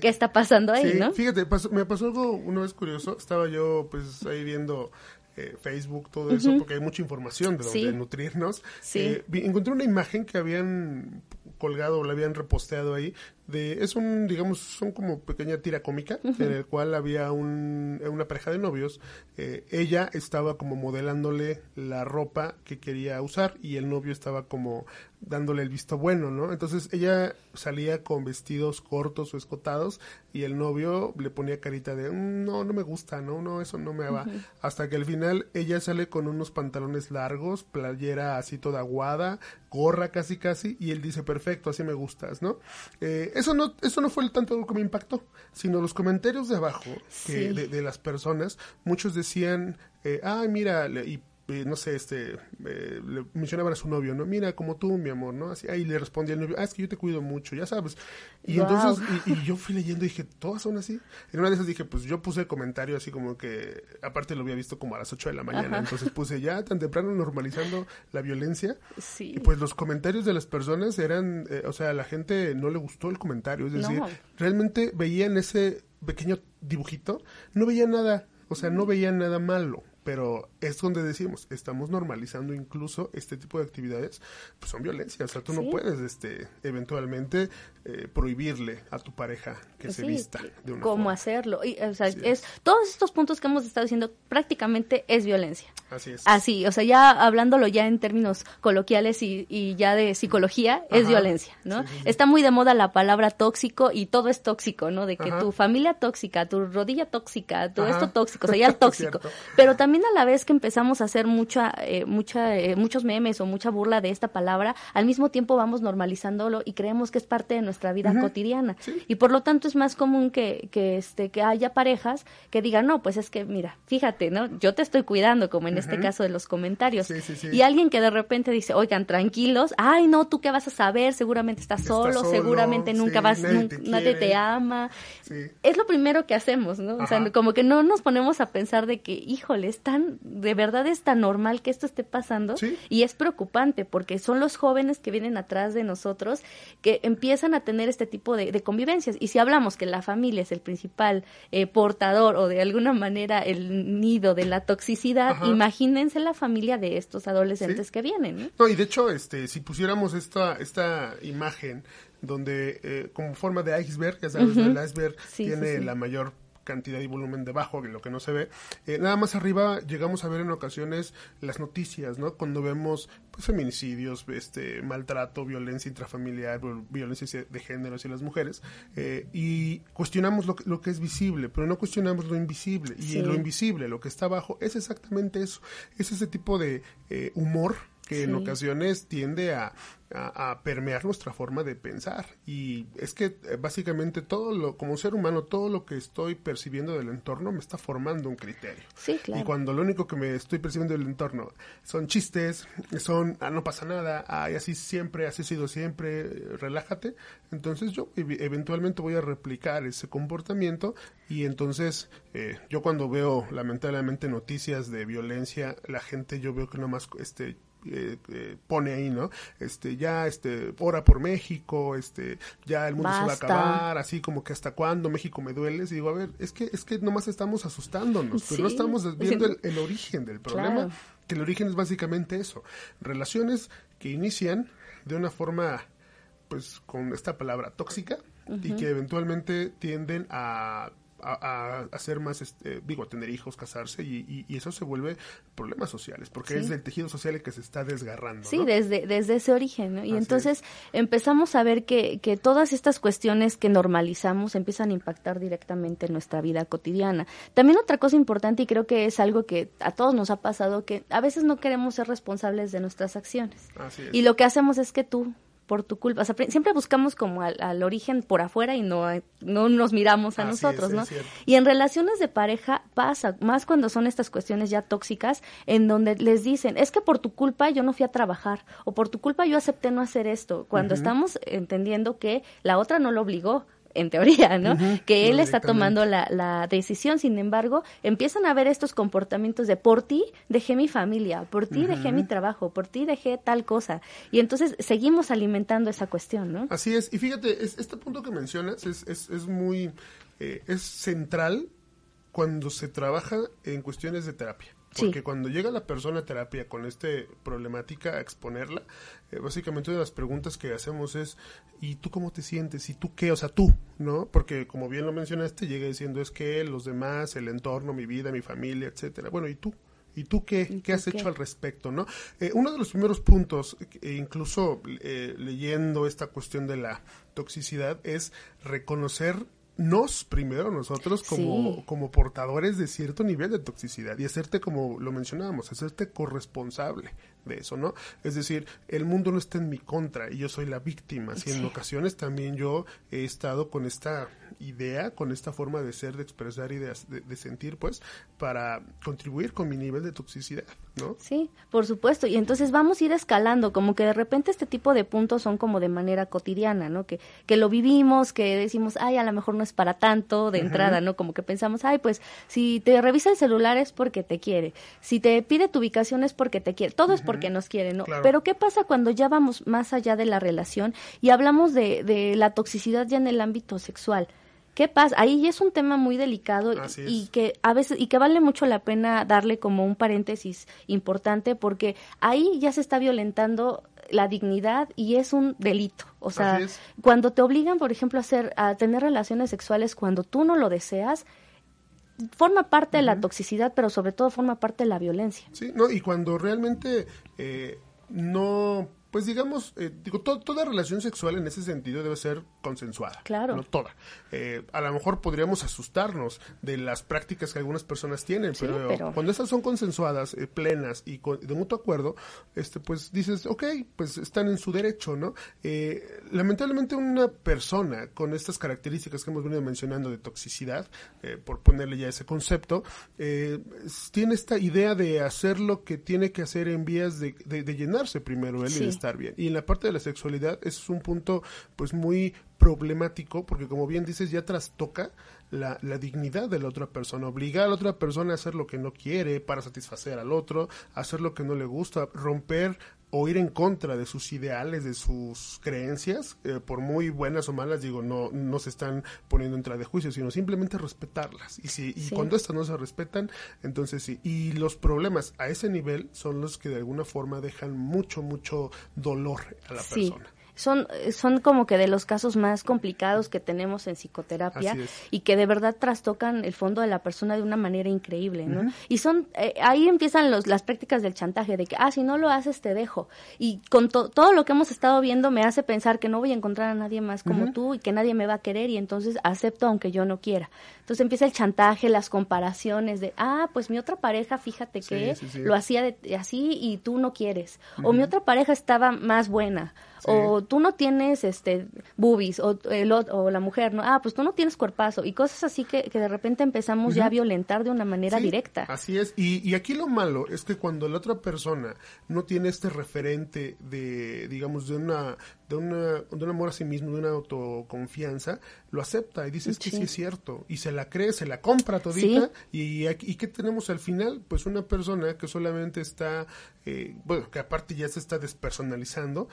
¿qué está pasando ahí, no? Fíjate, me pasó algo una vez curioso, estaba yo pues ahí viendo eh, Facebook, todo eso, porque hay mucha información de donde nutrirnos. Eh, encontré una imagen que habían colgado o la habían reposteado ahí de es un digamos son como pequeña tira cómica en el cual había un, una pareja de novios eh, ella estaba como modelándole la ropa que quería usar y el novio estaba como dándole el visto bueno no entonces ella salía con vestidos cortos o escotados y el novio le ponía carita de mm, no no me gusta no no eso no me va hasta que al final ella sale con unos pantalones largos playera así toda aguada gorra casi casi y él dice perfecto así me gustas no eh, eso no, eso no fue el tanto que me impactó, sino los comentarios de abajo de, las personas. Muchos decían, eh, ay, mira, y no sé, este, eh, le mencionaban a su novio, ¿no? Mira, como tú, mi amor, ¿no? Así, ahí le respondía el novio, ah, es que yo te cuido mucho, ya sabes. Y entonces, (laughs) y, yo fui leyendo y dije, ¿todas son así? En una de esas dije, pues yo puse el comentario así como que, aparte lo había visto como a las 8 de la mañana, entonces puse ya tan temprano normalizando la violencia. Sí. Y pues los comentarios de las personas eran, eh, o sea, a la gente no le gustó el comentario, es decir, realmente veían ese pequeño dibujito, no veían nada, o sea, no veían nada malo pero es donde decimos, estamos normalizando incluso este tipo de actividades, pues son violencia, o sea, tú no puedes este eventualmente eh, prohibirle a tu pareja que se vista de una cómo hacerlo, y, o sea, es. todos estos puntos que hemos estado diciendo prácticamente es violencia. Así es. Así, o sea, ya hablándolo ya en términos coloquiales y, y ya de psicología, es violencia, ¿no? Está muy de moda la palabra tóxico y todo es tóxico, ¿no? De que tu familia tóxica, tu rodilla tóxica, todo esto tóxico, o sea, ya (laughs) tóxico, pero también también a la vez que empezamos a hacer mucha, eh, mucha, eh, muchos memes o mucha burla de esta palabra, al mismo tiempo vamos normalizándolo y creemos que es parte de nuestra vida cotidiana. Y por lo tanto es más común que, que, este, que haya parejas que digan, no, pues es que, mira, fíjate, ¿no? Yo te estoy cuidando, como en este caso de los comentarios. y alguien que de repente dice, oigan, tranquilos, ay, no, tú qué vas a saber, seguramente estás, solo, seguramente nunca vas, nadie, te, ama. Es lo primero que hacemos, ¿no? O sea, como que no nos ponemos a pensar de que, tan, de verdad es tan normal que esto esté pasando y es preocupante porque son los jóvenes que vienen atrás de nosotros que empiezan a tener este tipo de, convivencias. Y si hablamos que la familia es el principal eh, portador o de alguna manera el nido de la toxicidad, imagínense la familia de estos adolescentes que vienen. ¿no? y de hecho, este, si pusiéramos esta, esta imagen donde eh, como forma de iceberg, ya sabes, el iceberg tiene la mayor cantidad y volumen debajo, de lo que no se ve. Eh, nada más arriba llegamos a ver en ocasiones las noticias, ¿no? Cuando vemos pues, feminicidios, este maltrato, violencia intrafamiliar, violencia de género hacia las mujeres, eh, y cuestionamos lo que, lo que es visible, pero no cuestionamos lo invisible. Y lo invisible, lo que está abajo, es exactamente eso. Es ese tipo de eh, humor que en ocasiones tiende a, a, permear nuestra forma de pensar. Y es que eh, básicamente todo lo, como ser humano, todo lo que estoy percibiendo del entorno me está formando un criterio. Sí, claro. Y cuando lo único que me estoy percibiendo del entorno son chistes, son, ah, no pasa nada, ay, así siempre, así ha sido siempre, relájate, entonces yo eventualmente voy a replicar ese comportamiento y entonces eh, yo cuando veo lamentablemente noticias de violencia, la gente yo veo que nomás este eh, eh, pone ahí, ¿no? Este, ya, este, ora por México, este, ya el mundo se va a acabar, así como que hasta cuándo México me duele. Y digo, a ver, es que, es que nomás estamos asustándonos, pero no estamos viendo el, origen del problema, que el origen es básicamente eso, relaciones que inician de una forma, pues, con esta palabra tóxica, y que eventualmente tienden a a, hacer más, este, digo, a tener hijos, casarse y, eso se vuelve problemas sociales, porque es el tejido social el que se está desgarrando. Sí, desde, desde ese origen, Y entonces empezamos a ver que, que todas estas cuestiones que normalizamos empiezan a impactar directamente en nuestra vida cotidiana. También otra cosa importante y creo que es algo que a todos nos ha pasado, que a veces no queremos ser responsables de nuestras acciones. Y lo que hacemos es que tú por tu culpa. O sea, siempre buscamos como al, origen por afuera y no, no nos miramos a nosotros, ¿no? Y en relaciones de pareja pasa, más cuando son estas cuestiones ya tóxicas, en donde les dicen, es que por tu culpa yo no fui a trabajar, o por tu culpa yo acepté no hacer esto, cuando estamos entendiendo que la otra no lo obligó, en teoría, ¿no? que él está tomando la, la, decisión, sin embargo, empiezan a ver estos comportamientos de por ti dejé mi familia, por ti dejé mi trabajo, por ti dejé tal cosa. Y entonces seguimos alimentando esa cuestión, ¿no? Así es, y fíjate, este punto que mencionas es, es, es muy, eh, es central cuando se trabaja en cuestiones de terapia. Porque cuando llega la persona a terapia con esta problemática a exponerla, eh, básicamente una de las preguntas que hacemos es, ¿y tú cómo te sientes? ¿Y tú qué? O sea, tú, ¿no? Porque como bien lo mencionaste, llega diciendo es que los demás, el entorno, mi vida, mi familia, etcétera. Bueno, ¿y tú? ¿Y tú qué, qué has hecho al respecto? ¿no? Eh, uno de los primeros puntos, e incluso eh, leyendo esta cuestión de la toxicidad, es reconocer nos primero nosotros como, como portadores de cierto nivel de toxicidad y hacerte como lo mencionábamos, hacerte corresponsable de eso, ¿no? Es decir, el mundo no está en mi contra y yo soy la víctima. Si en ocasiones también yo he estado con esta idea, con esta forma de ser, de expresar y de, sentir, pues, para contribuir con mi nivel de toxicidad, ¿no? Sí, por supuesto. Y entonces vamos a ir escalando, como que de repente este tipo de puntos son como de manera cotidiana, ¿no? Que, que lo vivimos, que decimos, ay, a lo mejor no es para tanto de entrada, ¿no? Como que pensamos, ay, pues, si te revisa el celular es porque te quiere, si te pide tu ubicación es porque te quiere, todo es porque nos quiere, ¿no? Pero ¿qué pasa cuando ya vamos más allá de la relación y hablamos de, de la toxicidad ya en el ámbito sexual? ¿Qué pasa? Ahí es un tema muy delicado y que a veces y que vale mucho la pena darle como un paréntesis importante porque ahí ya se está violentando la dignidad y es un delito. O sea, cuando te obligan, por ejemplo, a hacer a tener relaciones sexuales cuando tú no lo deseas, forma parte de la toxicidad, pero sobre todo forma parte de la violencia. Sí, no, y cuando realmente eh, no pues digamos, eh, digo, toda relación sexual en ese sentido debe ser consensuada. Claro. No toda. Eh, a lo mejor podríamos asustarnos de las prácticas que algunas personas tienen, pero, cuando esas son consensuadas, eh, plenas y de mutuo acuerdo, este, pues dices, ok, pues están en su derecho, ¿no? lamentablemente una persona con estas características que hemos venido mencionando de toxicidad, por ponerle ya ese concepto, tiene esta idea de hacer lo que tiene que hacer en vías de, llenarse primero él y estar bien. Y en la parte de la sexualidad es un punto pues muy problemático porque como bien dices ya trastoca la, la, dignidad de la otra persona, obligar a la otra persona a hacer lo que no quiere para satisfacer al otro, hacer lo que no le gusta, romper o ir en contra de sus ideales, de sus creencias, eh, por muy buenas o malas, digo, no, no se están poniendo en de juicio, sino simplemente respetarlas. Y, si, y cuando estas no se respetan, entonces sí. Y los problemas a ese nivel son los que de alguna forma dejan mucho, mucho dolor a la persona son, son como que de los casos más complicados que tenemos en psicoterapia y que de verdad trastocan el fondo de la persona de una manera increíble, ¿no? Y son, eh, ahí empiezan los, las prácticas del chantaje, de que, ah, si no lo haces, te dejo. Y con todo lo que hemos estado viendo me hace pensar que no voy a encontrar a nadie más como tú y que nadie me va a querer y entonces acepto aunque yo no quiera. Entonces empieza el chantaje, las comparaciones de, ah, pues mi otra pareja, fíjate que lo hacía de, así y tú no quieres. O mi otra pareja estaba más buena o tú no tienes este boobies o, el, o la mujer, ¿no? Ah, pues tú no tienes cuerpazo y cosas así que, que de repente empezamos ya a violentar de una manera directa. Así es, y, y aquí lo malo es que cuando la otra persona no tiene este referente de, digamos, de una de, una, de un amor a sí mismo, de una autoconfianza, lo acepta y dice, que sí es cierto, y se la cree, se la compra todita, y, y ¿qué tenemos al final? Pues una persona que solamente está, eh, bueno, que aparte ya se está despersonalizando,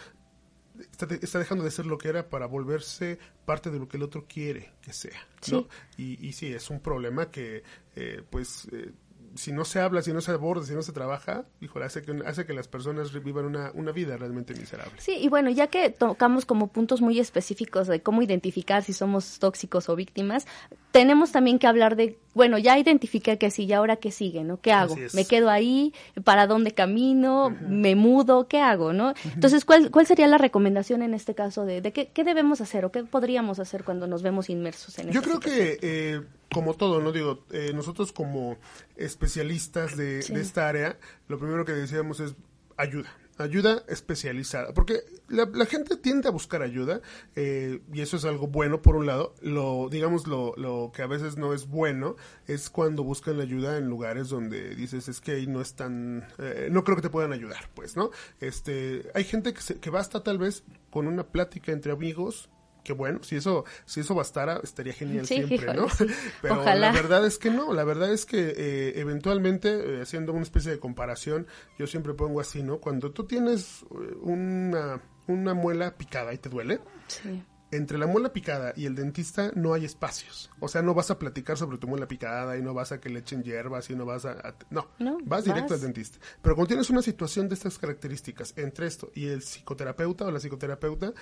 Está, está, dejando de ser lo que era para volverse parte de lo que el otro quiere que sea, ¿no? Y, y sí, es un problema que, eh, pues, eh, si no se habla, si no se aborda, si no se trabaja, híjole, hace que, hace que las personas vivan una, una vida realmente miserable. Sí, y bueno, ya que tocamos como puntos muy específicos de cómo identificar si somos tóxicos o víctimas, tenemos también que hablar de, bueno, ya identifiqué que sí, y ahora qué sigue, ¿no? ¿Qué hago? ¿Me quedo ahí? ¿Para dónde camino? ¿Me mudo? ¿Qué hago? ¿no? Entonces, ¿cuál, ¿cuál sería la recomendación en este caso de, de qué, qué, debemos hacer o qué podríamos hacer cuando nos vemos inmersos en Yo creo que... Eh, como todo, ¿no? Digo, eh, nosotros como especialistas de, esta área, lo primero que decíamos es ayuda, ayuda especializada, porque la, gente tiende a buscar ayuda eh, y eso es algo bueno por un lado. Lo digamos lo, lo que a veces no es bueno es cuando buscan la ayuda en lugares donde dices es que ahí no están, eh, no creo que te puedan ayudar, pues, ¿no? Este, hay gente que, se, que basta tal vez con una plática entre amigos que bueno, si eso, si eso bastara, estaría genial siempre, ¿no? (laughs) Pero la verdad es que no, la verdad es que eh, eventualmente, eh, haciendo una especie de comparación, yo siempre pongo así, ¿no? Cuando tú tienes eh, una, una muela picada y te duele, sí entre la muela picada y el dentista no hay espacios. O sea, no vas a platicar sobre tu muela picada y no vas a que le echen hierbas y no vas a... no, vas directo al dentista. Pero cuando tienes una situación de estas características entre esto y el psicoterapeuta o la psicoterapeuta,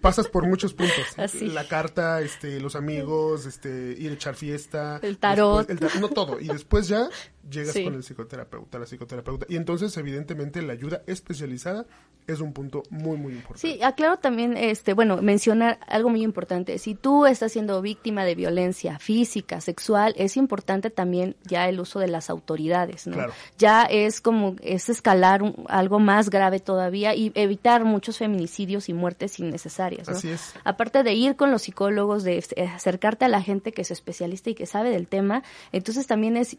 pasas por muchos puntos. (laughs) La carta, este, los amigos, este, ir a echar fiesta. El tarot. no todo. Y después ya llegas con el psicoterapeuta, la psicoterapeuta. Y entonces, evidentemente, la ayuda especializada es un punto muy, muy importante. Sí, aclaro también, este, bueno, mencionar algo muy importante. Si tú estás siendo víctima de violencia física, sexual, es importante también ya el uso de las autoridades, ¿no? Ya es como, es escalar algo más grave todavía y evitar muchos feminicidios y muertes innecesarias, Así es. Aparte de ir con los psicólogos, de acercarte a la gente que es especialista y que sabe del tema, entonces también es,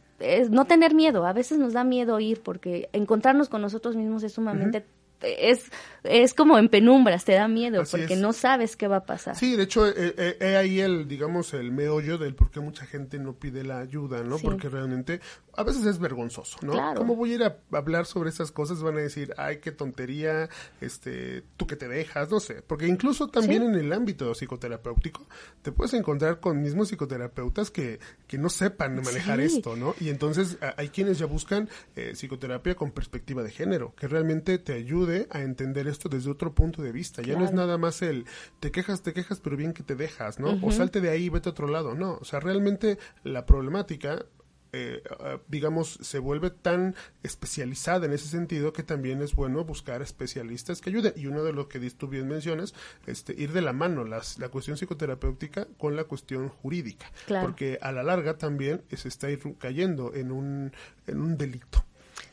no tener miedo. A veces nos da miedo ir porque encontrarnos con nosotros mismos es sumamente es, es como en penumbras, te da miedo porque no sabes qué va a pasar. Sí, de hecho, eh, eh ahí el, digamos, el meollo del por qué mucha gente no pide la ayuda, ¿no? Porque realmente a veces es vergonzoso, ¿no? ¿Cómo voy a ir a hablar sobre esas cosas? Van a decir, ay, qué tontería, este, tú que te dejas, no sé. Porque incluso también en el ámbito psicoterapéutico te puedes encontrar con mismos psicoterapeutas que, que no sepan manejar esto, ¿no? Y entonces hay quienes ya buscan eh, psicoterapia con perspectiva de género, que realmente te ayude a entender esto desde otro punto de vista. Ya no es nada más el te quejas, te quejas, pero bien que te dejas, ¿no? O salte de ahí y vete a otro lado. No, o sea, realmente la problemática eh, ah, digamos, se vuelve tan especializada en ese sentido que también es bueno buscar especialistas que ayuden. Y uno de los que tú bien mencionas, este, ir de la mano las, la cuestión psicoterapéutica con la cuestión jurídica. Porque a la larga también se está cayendo en un, en un delito.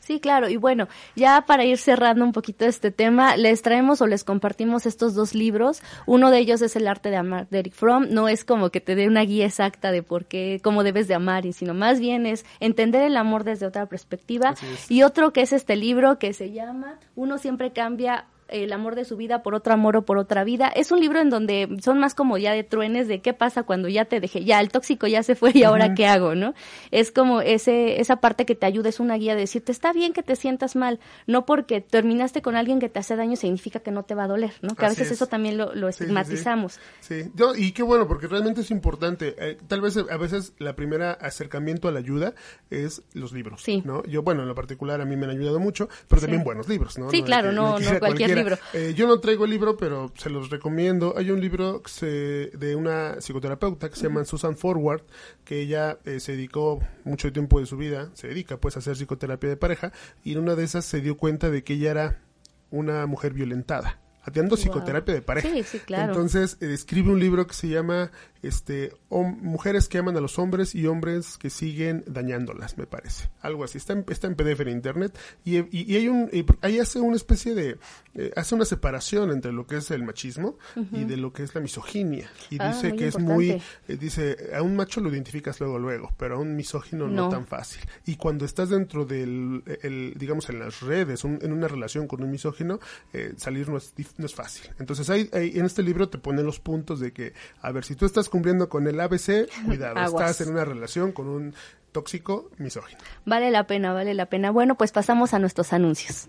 Sí, claro. Y bueno, ya para ir cerrando un poquito este tema, les traemos o les compartimos estos dos libros. Uno de ellos es El arte de amar de Eric Fromm. No es como que te dé una guía exacta de por qué, cómo debes de amar, sino más bien es entender el amor desde otra perspectiva. Y otro que es este libro que se llama Uno siempre cambia el amor de su vida por otro amor o por otra vida. Es un libro en donde son más como ya de truenes de qué pasa cuando ya te dejé, ya el tóxico ya se fue y ahora qué hago, ¿no? Es como ese esa parte que te ayuda, es una guía de decirte, está bien que te sientas mal, no porque terminaste con alguien que te hace daño significa que no te va a doler, ¿no? Que a veces eso también lo, estigmatizamos. Sí, Yo, y qué bueno, porque realmente es importante. Eh, tal vez a veces la primera acercamiento a la ayuda es los libros, ¿no? Yo, bueno, en lo particular a mí me han ayudado mucho, pero también buenos libros, ¿no? Sí, claro, no, no, cualquier eh, yo no traigo el libro, pero se los recomiendo. Hay un libro de una psicoterapeuta que se llama Susan Forward, que ella eh, se dedicó mucho tiempo de su vida, se dedica pues a hacer psicoterapia de pareja, y en una de esas se dio cuenta de que ella era una mujer violentada atiendo psicoterapia de pareja. Sí, sí, claro. Entonces, eh, escribe un libro que se llama este, mujeres que aman a los hombres y hombres que siguen dañándolas, me parece. Algo así. Está en, está en PDF en internet y, y, hay un, ahí hace una especie de, eh, hace una separación entre lo que es el machismo y de lo que es la misoginia. Y ah, dice que es muy, eh, dice, a un macho lo identificas luego, luego, pero a un misógino no, tan fácil. Y cuando estás dentro del, el, digamos, en las redes, en una relación con un misógino, eh, salir no es, no es fácil. Entonces, hay, en este libro te pone los puntos de que, a ver, si tú estás cumpliendo con el ABC, cuidado, estás en una relación con un tóxico misógino. Vale la pena, vale la pena. Bueno, pues pasamos a nuestros anuncios.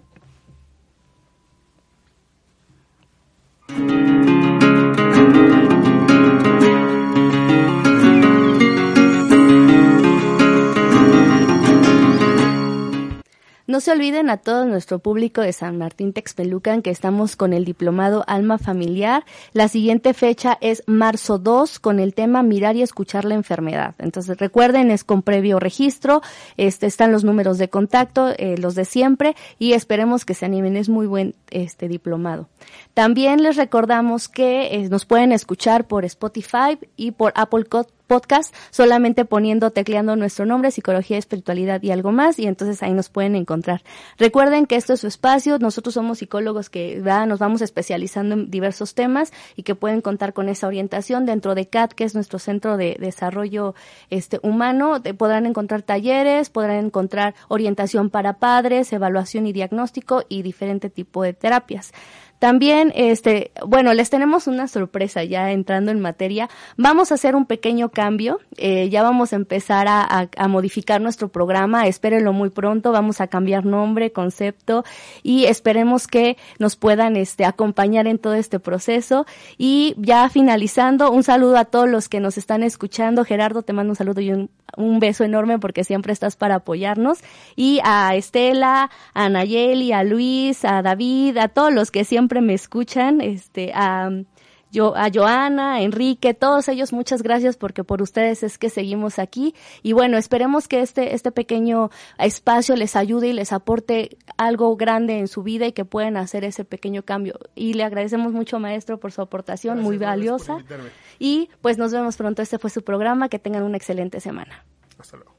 No se olviden a todo nuestro público de San Martín Texpelucan que estamos con el diplomado Alma Familiar. La siguiente fecha es marzo 2 con el tema Mirar y escuchar la enfermedad. Entonces recuerden, es con previo registro, este, están los números de contacto, eh, los de siempre, y esperemos que se animen. Es muy buen este diplomado. También les recordamos que eh, nos pueden escuchar por Spotify y por Apple podcast, solamente poniendo, tecleando nuestro nombre, psicología, espiritualidad y algo más, y entonces ahí nos pueden encontrar. Recuerden que esto es su espacio, nosotros somos psicólogos que nos vamos especializando en diversos temas y que pueden contar con esa orientación dentro de CAT, que es nuestro centro de desarrollo este, humano, podrán encontrar talleres, podrán encontrar orientación para padres, evaluación y diagnóstico y diferente tipo de terapias. También, este, bueno, les tenemos una sorpresa ya entrando en materia. Vamos a hacer un pequeño cambio. Eh, ya vamos a empezar a, a, modificar nuestro programa. Espérenlo muy pronto. Vamos a cambiar nombre, concepto y esperemos que nos puedan este, acompañar en todo este proceso. Y ya finalizando, un saludo a todos los que nos están escuchando. Gerardo, te mando un saludo y un, un beso enorme porque siempre estás para apoyarnos. Y a Estela, a Nayeli, a Luis, a David, a todos los que siempre me escuchan, este, a, yo, a Joana, Enrique, todos ellos, muchas gracias porque por ustedes es que seguimos aquí. Y bueno, esperemos que este, este pequeño espacio les ayude y les aporte algo grande en su vida y que puedan hacer ese pequeño cambio. Y le agradecemos mucho, maestro, por su aportación, muy valiosa. Y pues nos vemos pronto. Este fue su programa. Que tengan una excelente semana. Hasta luego.